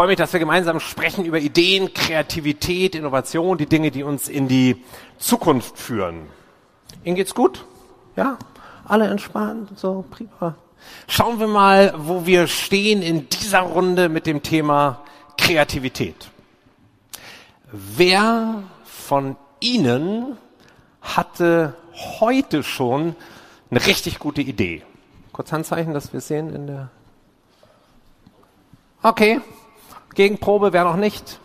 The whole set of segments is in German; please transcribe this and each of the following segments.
Freue mich, dass wir gemeinsam sprechen über Ideen, Kreativität, Innovation, die Dinge, die uns in die Zukunft führen. Ihnen geht's gut? Ja? Alle entspannt? So, prima. Schauen wir mal, wo wir stehen in dieser Runde mit dem Thema Kreativität. Wer von Ihnen hatte heute schon eine richtig gute Idee? Kurz Handzeichen, dass wir sehen in der. Okay, Gegenprobe wäre noch nicht.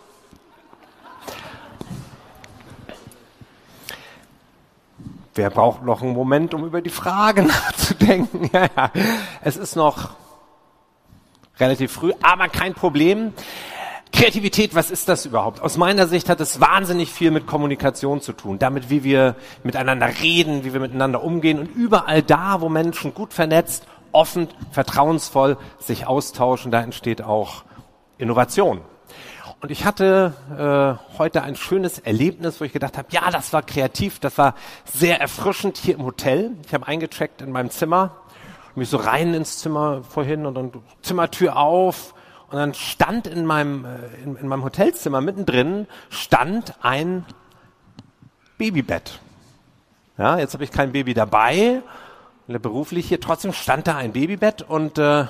Wer braucht noch einen Moment, um über die Frage nachzudenken? ja, ja. Es ist noch relativ früh, aber kein Problem. Kreativität, was ist das überhaupt? Aus meiner Sicht hat es wahnsinnig viel mit Kommunikation zu tun, damit wie wir miteinander reden, wie wir miteinander umgehen und überall da, wo Menschen gut vernetzt, offen, vertrauensvoll sich austauschen, da entsteht auch Innovation. Und ich hatte äh, heute ein schönes Erlebnis, wo ich gedacht habe, ja, das war kreativ, das war sehr erfrischend hier im Hotel. Ich habe eingecheckt in meinem Zimmer, mich so rein ins Zimmer vorhin und dann Zimmertür auf und dann stand in meinem, äh, in, in meinem Hotelzimmer mittendrin stand ein Babybett. Ja, jetzt habe ich kein Baby dabei, beruflich hier, trotzdem stand da ein Babybett und äh,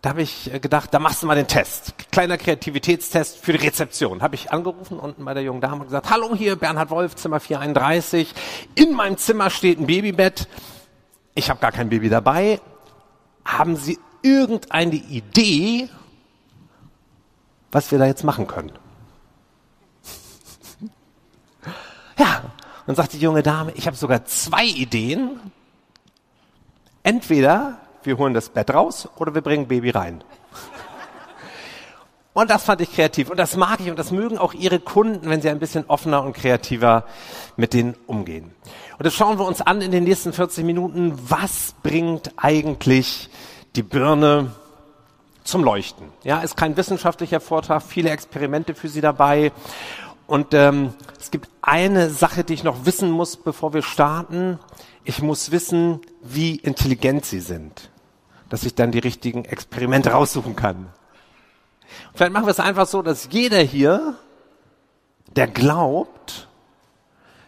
da habe ich äh, gedacht, da machst du mal den Test. Kleiner Kreativitätstest für die Rezeption. Habe ich angerufen unten bei der jungen Dame und gesagt, hallo hier, Bernhard Wolf, Zimmer 431. In meinem Zimmer steht ein Babybett. Ich habe gar kein Baby dabei. Haben Sie irgendeine Idee, was wir da jetzt machen können? ja, dann sagt die junge Dame, ich habe sogar zwei Ideen. Entweder wir holen das Bett raus oder wir bringen Baby rein. Und das fand ich kreativ. Und das mag ich und das mögen auch Ihre Kunden, wenn Sie ein bisschen offener und kreativer mit denen umgehen. Und das schauen wir uns an in den nächsten 40 Minuten. Was bringt eigentlich die Birne zum Leuchten? Ja, ist kein wissenschaftlicher Vortrag, viele Experimente für Sie dabei. Und ähm, es gibt eine Sache, die ich noch wissen muss, bevor wir starten. Ich muss wissen, wie intelligent Sie sind dass ich dann die richtigen Experimente raussuchen kann. Vielleicht machen wir es einfach so, dass jeder hier, der glaubt,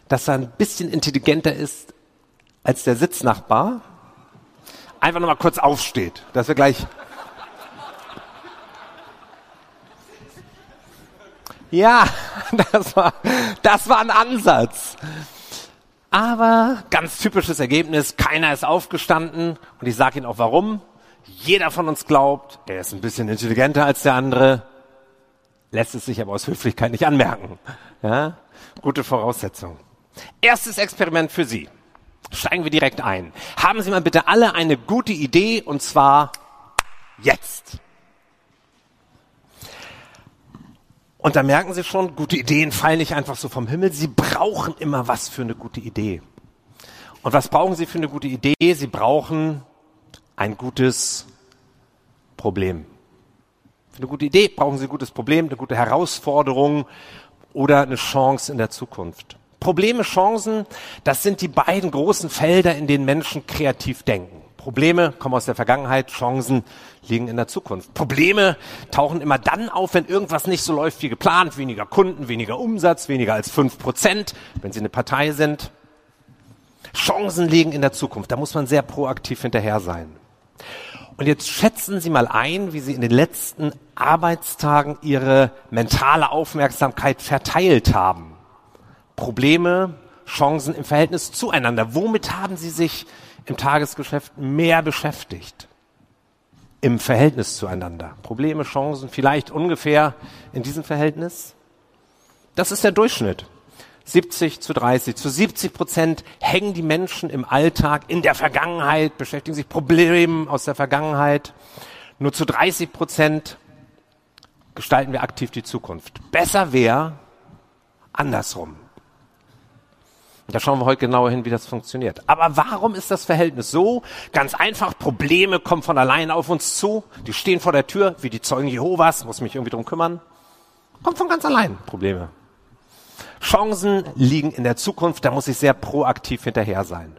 dass er ein bisschen intelligenter ist als der Sitznachbar, einfach nochmal kurz aufsteht, dass wir gleich Ja, das war, das war ein Ansatz. Aber ganz typisches Ergebnis, keiner ist aufgestanden und ich sage Ihnen auch warum. Jeder von uns glaubt, er ist ein bisschen intelligenter als der andere, lässt es sich aber aus Höflichkeit nicht anmerken. Ja? Gute Voraussetzung. Erstes Experiment für Sie. Steigen wir direkt ein. Haben Sie mal bitte alle eine gute Idee und zwar jetzt. Und da merken Sie schon, gute Ideen fallen nicht einfach so vom Himmel. Sie brauchen immer was für eine gute Idee. Und was brauchen Sie für eine gute Idee? Sie brauchen ein gutes Problem. Für eine gute Idee brauchen Sie ein gutes Problem, eine gute Herausforderung oder eine Chance in der Zukunft. Probleme, Chancen, das sind die beiden großen Felder, in denen Menschen kreativ denken. Probleme kommen aus der Vergangenheit, Chancen liegen in der Zukunft. Probleme tauchen immer dann auf, wenn irgendwas nicht so läuft wie geplant, weniger Kunden, weniger Umsatz, weniger als fünf Prozent, wenn Sie eine Partei sind. Chancen liegen in der Zukunft, da muss man sehr proaktiv hinterher sein. Und jetzt schätzen Sie mal ein, wie Sie in den letzten Arbeitstagen Ihre mentale Aufmerksamkeit verteilt haben. Probleme, Chancen im Verhältnis zueinander. Womit haben Sie sich im Tagesgeschäft mehr beschäftigt? Im Verhältnis zueinander. Probleme, Chancen, vielleicht ungefähr in diesem Verhältnis? Das ist der Durchschnitt. 70 zu 30. Zu 70 Prozent hängen die Menschen im Alltag in der Vergangenheit, beschäftigen sich Problemen aus der Vergangenheit. Nur zu 30 Prozent gestalten wir aktiv die Zukunft. Besser wäre andersrum. Da schauen wir heute genauer hin, wie das funktioniert. Aber warum ist das Verhältnis so? Ganz einfach, Probleme kommen von allein auf uns zu. Die stehen vor der Tür, wie die Zeugen Jehovas, muss mich irgendwie drum kümmern. Kommt von ganz allein, Probleme. Chancen liegen in der Zukunft, da muss ich sehr proaktiv hinterher sein.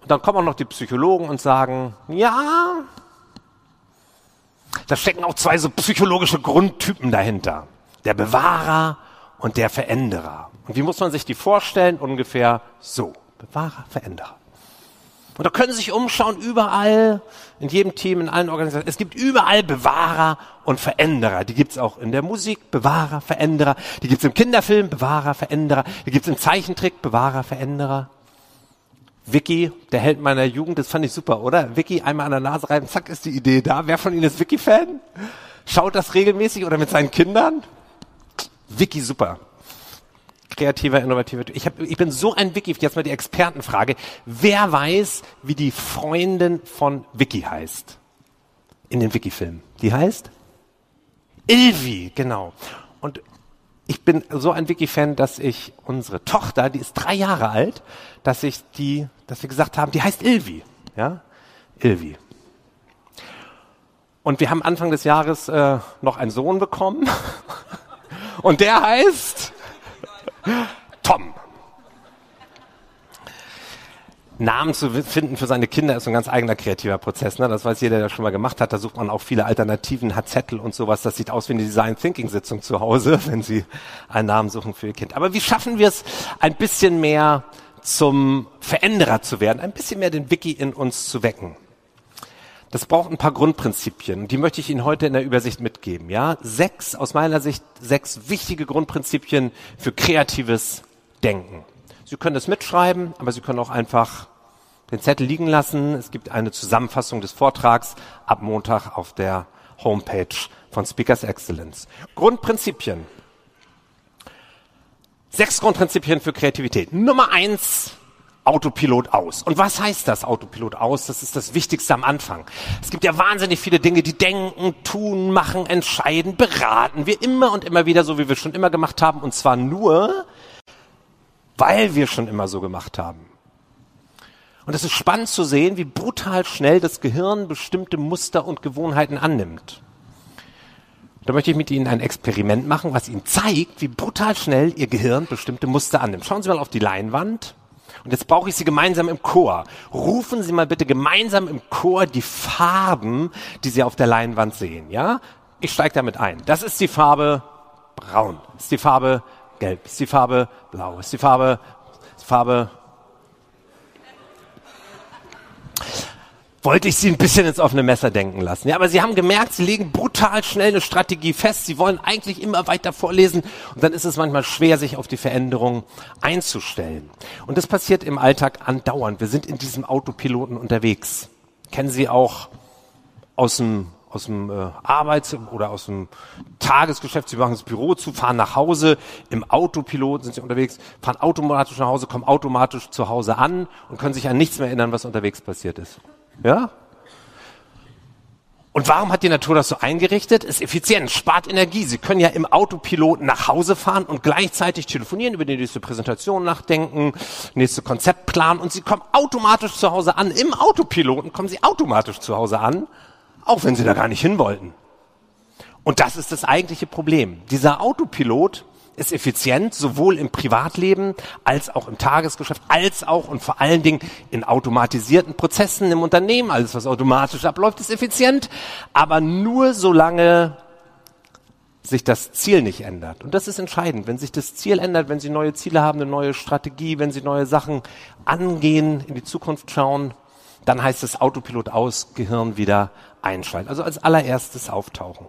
Und dann kommen auch noch die Psychologen und sagen, ja, da stecken auch zwei so psychologische Grundtypen dahinter. Der Bewahrer und der Veränderer. Und wie muss man sich die vorstellen? Ungefähr so. Bewahrer, Veränderer. Und da können Sie sich umschauen, überall, in jedem Team, in allen Organisationen. Es gibt überall Bewahrer und Veränderer. Die gibt's auch in der Musik, Bewahrer, Veränderer. Die gibt's im Kinderfilm, Bewahrer, Veränderer. Die gibt's im Zeichentrick, Bewahrer, Veränderer. Vicky, der Held meiner Jugend, das fand ich super, oder? Vicky einmal an der Nase reiben, zack, ist die Idee da. Wer von Ihnen ist Vicky-Fan? Schaut das regelmäßig oder mit seinen Kindern? Vicky, super kreativer, innovativer. Ich, hab, ich bin so ein Wiki, jetzt mal die Expertenfrage. Wer weiß, wie die Freundin von Vicky heißt? In den Wiki-Filmen. Die heißt? Ilvi, genau. Und ich bin so ein Wiki-Fan, dass ich unsere Tochter, die ist drei Jahre alt, dass ich die, dass wir gesagt haben, die heißt Ilvi. Ja? Ilvi. Und wir haben Anfang des Jahres äh, noch einen Sohn bekommen. Und der heißt Tom. Namen zu finden für seine Kinder ist ein ganz eigener kreativer Prozess. Ne? Das weiß jeder, der das schon mal gemacht hat. Da sucht man auch viele Alternativen, hat Zettel und sowas. Das sieht aus wie eine Design Thinking Sitzung zu Hause, wenn Sie einen Namen suchen für Ihr Kind. Aber wie schaffen wir es, ein bisschen mehr zum Veränderer zu werden, ein bisschen mehr den Wiki in uns zu wecken? Das braucht ein paar Grundprinzipien. Die möchte ich Ihnen heute in der Übersicht mitgeben. Ja, sechs, aus meiner Sicht, sechs wichtige Grundprinzipien für kreatives Denken. Sie können das mitschreiben, aber Sie können auch einfach den Zettel liegen lassen. Es gibt eine Zusammenfassung des Vortrags ab Montag auf der Homepage von Speakers Excellence. Grundprinzipien. Sechs Grundprinzipien für Kreativität. Nummer eins, Autopilot aus. Und was heißt das Autopilot aus? Das ist das Wichtigste am Anfang. Es gibt ja wahnsinnig viele Dinge, die denken, tun, machen, entscheiden, beraten. Wir immer und immer wieder, so wie wir schon immer gemacht haben. Und zwar nur, weil wir schon immer so gemacht haben. Und es ist spannend zu sehen, wie brutal schnell das Gehirn bestimmte Muster und Gewohnheiten annimmt. Da möchte ich mit Ihnen ein Experiment machen, was Ihnen zeigt, wie brutal schnell Ihr Gehirn bestimmte Muster annimmt. Schauen Sie mal auf die Leinwand. Und jetzt brauche ich Sie gemeinsam im Chor. Rufen Sie mal bitte gemeinsam im Chor die Farben, die Sie auf der Leinwand sehen. Ja? Ich steige damit ein. Das ist die Farbe Braun. Ist die Farbe Gelb. Ist die Farbe Blau. Ist die Farbe, die Farbe wollte ich sie ein bisschen ins offene Messer denken lassen. Ja, aber sie haben gemerkt, sie legen brutal schnell eine Strategie fest. Sie wollen eigentlich immer weiter vorlesen und dann ist es manchmal schwer, sich auf die Veränderung einzustellen. Und das passiert im Alltag andauernd. Wir sind in diesem Autopiloten unterwegs. Kennen Sie auch aus dem aus dem äh, Arbeits- oder aus dem Tagesgeschäft, sie machen das Büro zu, fahren nach Hause, im Autopilot sind sie unterwegs, fahren automatisch nach Hause, kommen automatisch zu Hause an und können sich an nichts mehr erinnern, was unterwegs passiert ist. Ja? Und warum hat die Natur das so eingerichtet? Ist effizient, spart Energie. Sie können ja im Autopilot nach Hause fahren und gleichzeitig telefonieren, über die nächste Präsentation nachdenken, nächste Konzept planen und Sie kommen automatisch zu Hause an. Im Autopiloten kommen Sie automatisch zu Hause an, auch wenn Sie da gar nicht hin wollten. Und das ist das eigentliche Problem. Dieser Autopilot ist effizient, sowohl im Privatleben als auch im Tagesgeschäft, als auch und vor allen Dingen in automatisierten Prozessen im Unternehmen. Alles, was automatisch abläuft, ist effizient, aber nur solange sich das Ziel nicht ändert. Und das ist entscheidend. Wenn sich das Ziel ändert, wenn Sie neue Ziele haben, eine neue Strategie, wenn Sie neue Sachen angehen, in die Zukunft schauen, dann heißt es Autopilot aus, Gehirn wieder einschalten. Also als allererstes auftauchen.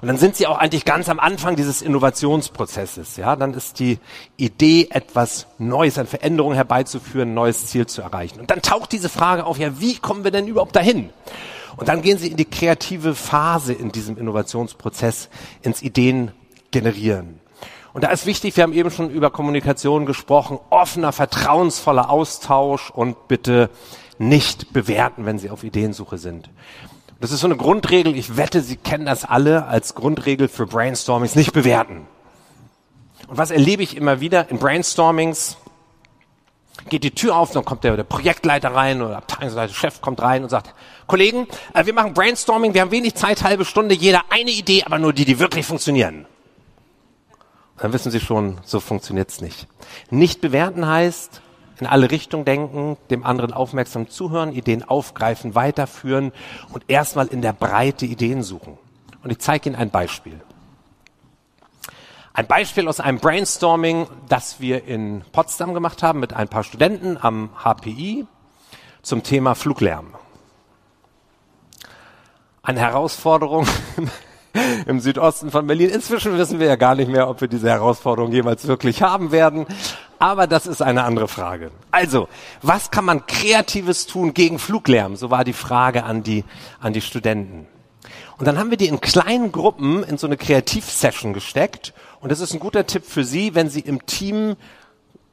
Und dann sind sie auch eigentlich ganz am Anfang dieses Innovationsprozesses. Ja, dann ist die Idee, etwas Neues, eine Veränderung herbeizuführen, ein neues Ziel zu erreichen. Und dann taucht diese Frage auf, ja, wie kommen wir denn überhaupt dahin? Und dann gehen sie in die kreative Phase in diesem Innovationsprozess, ins Ideen generieren. Und da ist wichtig, wir haben eben schon über Kommunikation gesprochen, offener, vertrauensvoller Austausch und bitte nicht bewerten, wenn Sie auf Ideensuche sind. Das ist so eine Grundregel, ich wette, Sie kennen das alle als Grundregel für Brainstormings, nicht bewerten. Und was erlebe ich immer wieder in Brainstormings? Geht die Tür auf, dann kommt der, der Projektleiter rein oder Abteilungsleiter, Chef kommt rein und sagt, Kollegen, äh, wir machen Brainstorming, wir haben wenig Zeit, halbe Stunde, jeder eine Idee, aber nur die, die wirklich funktionieren. Dann wissen Sie schon, so funktioniert's nicht. Nicht bewerten heißt, in alle Richtungen denken, dem anderen aufmerksam zuhören, Ideen aufgreifen, weiterführen und erstmal in der Breite Ideen suchen. Und ich zeige Ihnen ein Beispiel. Ein Beispiel aus einem Brainstorming, das wir in Potsdam gemacht haben mit ein paar Studenten am HPI zum Thema Fluglärm. Eine Herausforderung im Südosten von Berlin. Inzwischen wissen wir ja gar nicht mehr, ob wir diese Herausforderung jemals wirklich haben werden. Aber das ist eine andere Frage. Also, was kann man Kreatives tun gegen Fluglärm? So war die Frage an die, an die Studenten. Und dann haben wir die in kleinen Gruppen in so eine Kreativsession gesteckt und das ist ein guter Tipp für Sie, wenn Sie im Team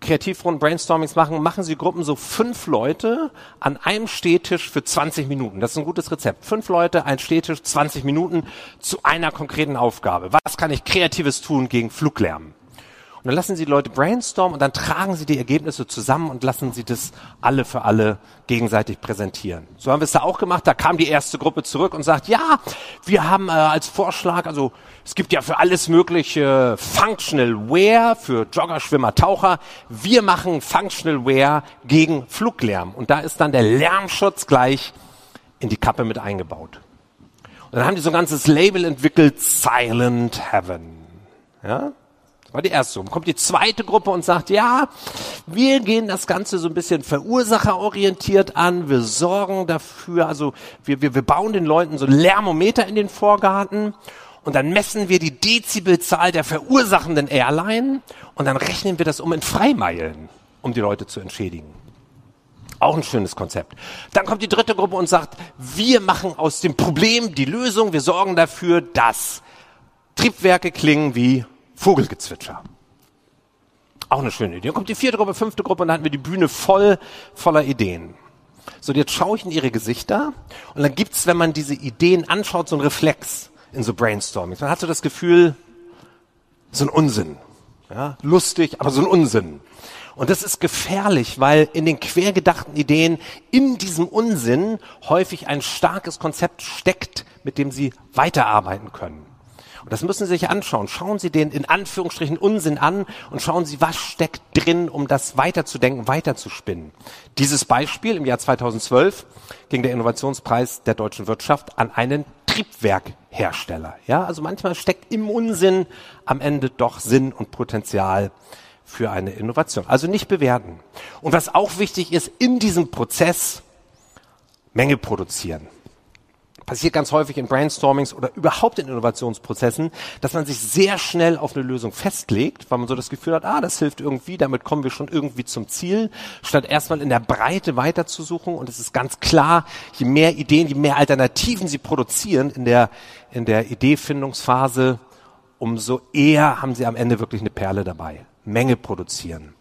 Kreativrunden, Brainstormings machen, machen Sie Gruppen so fünf Leute an einem Stehtisch für 20 Minuten. Das ist ein gutes Rezept. Fünf Leute, ein Stehtisch, 20 Minuten zu einer konkreten Aufgabe. Was kann ich Kreatives tun gegen Fluglärm? Und dann lassen Sie die Leute brainstormen und dann tragen Sie die Ergebnisse zusammen und lassen Sie das alle für alle gegenseitig präsentieren. So haben wir es da auch gemacht. Da kam die erste Gruppe zurück und sagt, ja, wir haben äh, als Vorschlag, also es gibt ja für alles mögliche Functional Wear, für Jogger, Schwimmer, Taucher. Wir machen Functional Wear gegen Fluglärm. Und da ist dann der Lärmschutz gleich in die Kappe mit eingebaut. Und dann haben die so ein ganzes Label entwickelt, Silent Heaven. Ja? War die erste. Dann kommt die zweite Gruppe und sagt, ja, wir gehen das Ganze so ein bisschen verursacherorientiert an. Wir sorgen dafür, also wir, wir, wir bauen den Leuten so Lärmometer in den Vorgarten und dann messen wir die Dezibelzahl der verursachenden Airline und dann rechnen wir das um in Freimeilen, um die Leute zu entschädigen. Auch ein schönes Konzept. Dann kommt die dritte Gruppe und sagt, wir machen aus dem Problem die Lösung. Wir sorgen dafür, dass Triebwerke klingen wie Vogelgezwitscher. Auch eine schöne Idee. Dann kommt die vierte Gruppe, fünfte Gruppe und dann hatten wir die Bühne voll voller Ideen. So, jetzt schaue ich in ihre Gesichter und dann gibt's, wenn man diese Ideen anschaut, so einen Reflex in so Brainstorming. Man hat so das Gefühl, so ein Unsinn. Ja, lustig, aber so ein Unsinn. Und das ist gefährlich, weil in den quergedachten Ideen, in diesem Unsinn häufig ein starkes Konzept steckt, mit dem sie weiterarbeiten können. Und das müssen Sie sich anschauen. Schauen Sie den in Anführungsstrichen Unsinn an und schauen Sie, was steckt drin, um das weiterzudenken, weiterzuspinnen. Dieses Beispiel im Jahr 2012 ging der Innovationspreis der deutschen Wirtschaft an einen Triebwerkhersteller. Ja, also manchmal steckt im Unsinn am Ende doch Sinn und Potenzial für eine Innovation. Also nicht bewerten. Und was auch wichtig ist, in diesem Prozess Menge produzieren passiert ganz häufig in Brainstormings oder überhaupt in Innovationsprozessen, dass man sich sehr schnell auf eine Lösung festlegt, weil man so das Gefühl hat, ah, das hilft irgendwie, damit kommen wir schon irgendwie zum Ziel, statt erstmal in der Breite weiterzusuchen. Und es ist ganz klar, je mehr Ideen, je mehr Alternativen sie produzieren in der, in der Ideefindungsphase, umso eher haben sie am Ende wirklich eine Perle dabei. Menge produzieren.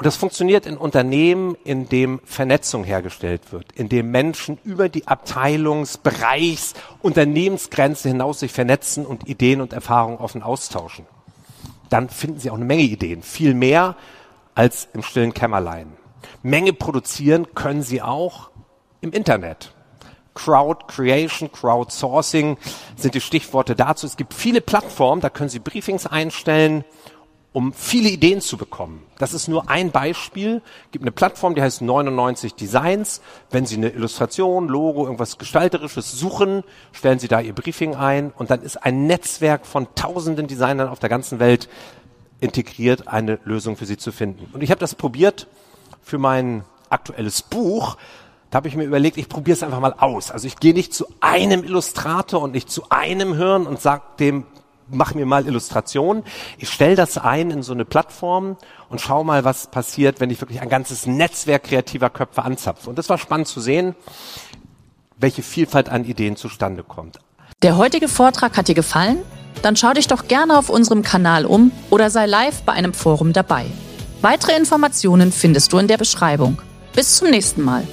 Und das funktioniert in Unternehmen, in dem Vernetzung hergestellt wird, in dem Menschen über die Abteilungs-, Bereichs-, Unternehmensgrenze hinaus sich vernetzen und Ideen und Erfahrungen offen austauschen. Dann finden Sie auch eine Menge Ideen, viel mehr als im stillen Kämmerlein. Menge produzieren können Sie auch im Internet. Crowd Creation, Crowdsourcing sind die Stichworte dazu. Es gibt viele Plattformen, da können Sie Briefings einstellen um viele Ideen zu bekommen. Das ist nur ein Beispiel. Gibt eine Plattform, die heißt 99 Designs. Wenn Sie eine Illustration, Logo, irgendwas Gestalterisches suchen, stellen Sie da Ihr Briefing ein und dann ist ein Netzwerk von tausenden Designern auf der ganzen Welt integriert, eine Lösung für Sie zu finden. Und ich habe das probiert für mein aktuelles Buch. Da habe ich mir überlegt, ich probiere es einfach mal aus. Also ich gehe nicht zu einem Illustrator und nicht zu einem Hirn und sage dem, mach mir mal Illustrationen. Ich stelle das ein in so eine Plattform und schau mal, was passiert, wenn ich wirklich ein ganzes Netzwerk kreativer Köpfe anzapfe. Und das war spannend zu sehen, welche Vielfalt an Ideen zustande kommt. Der heutige Vortrag hat dir gefallen? Dann schau dich doch gerne auf unserem Kanal um oder sei live bei einem Forum dabei. Weitere Informationen findest du in der Beschreibung. Bis zum nächsten Mal.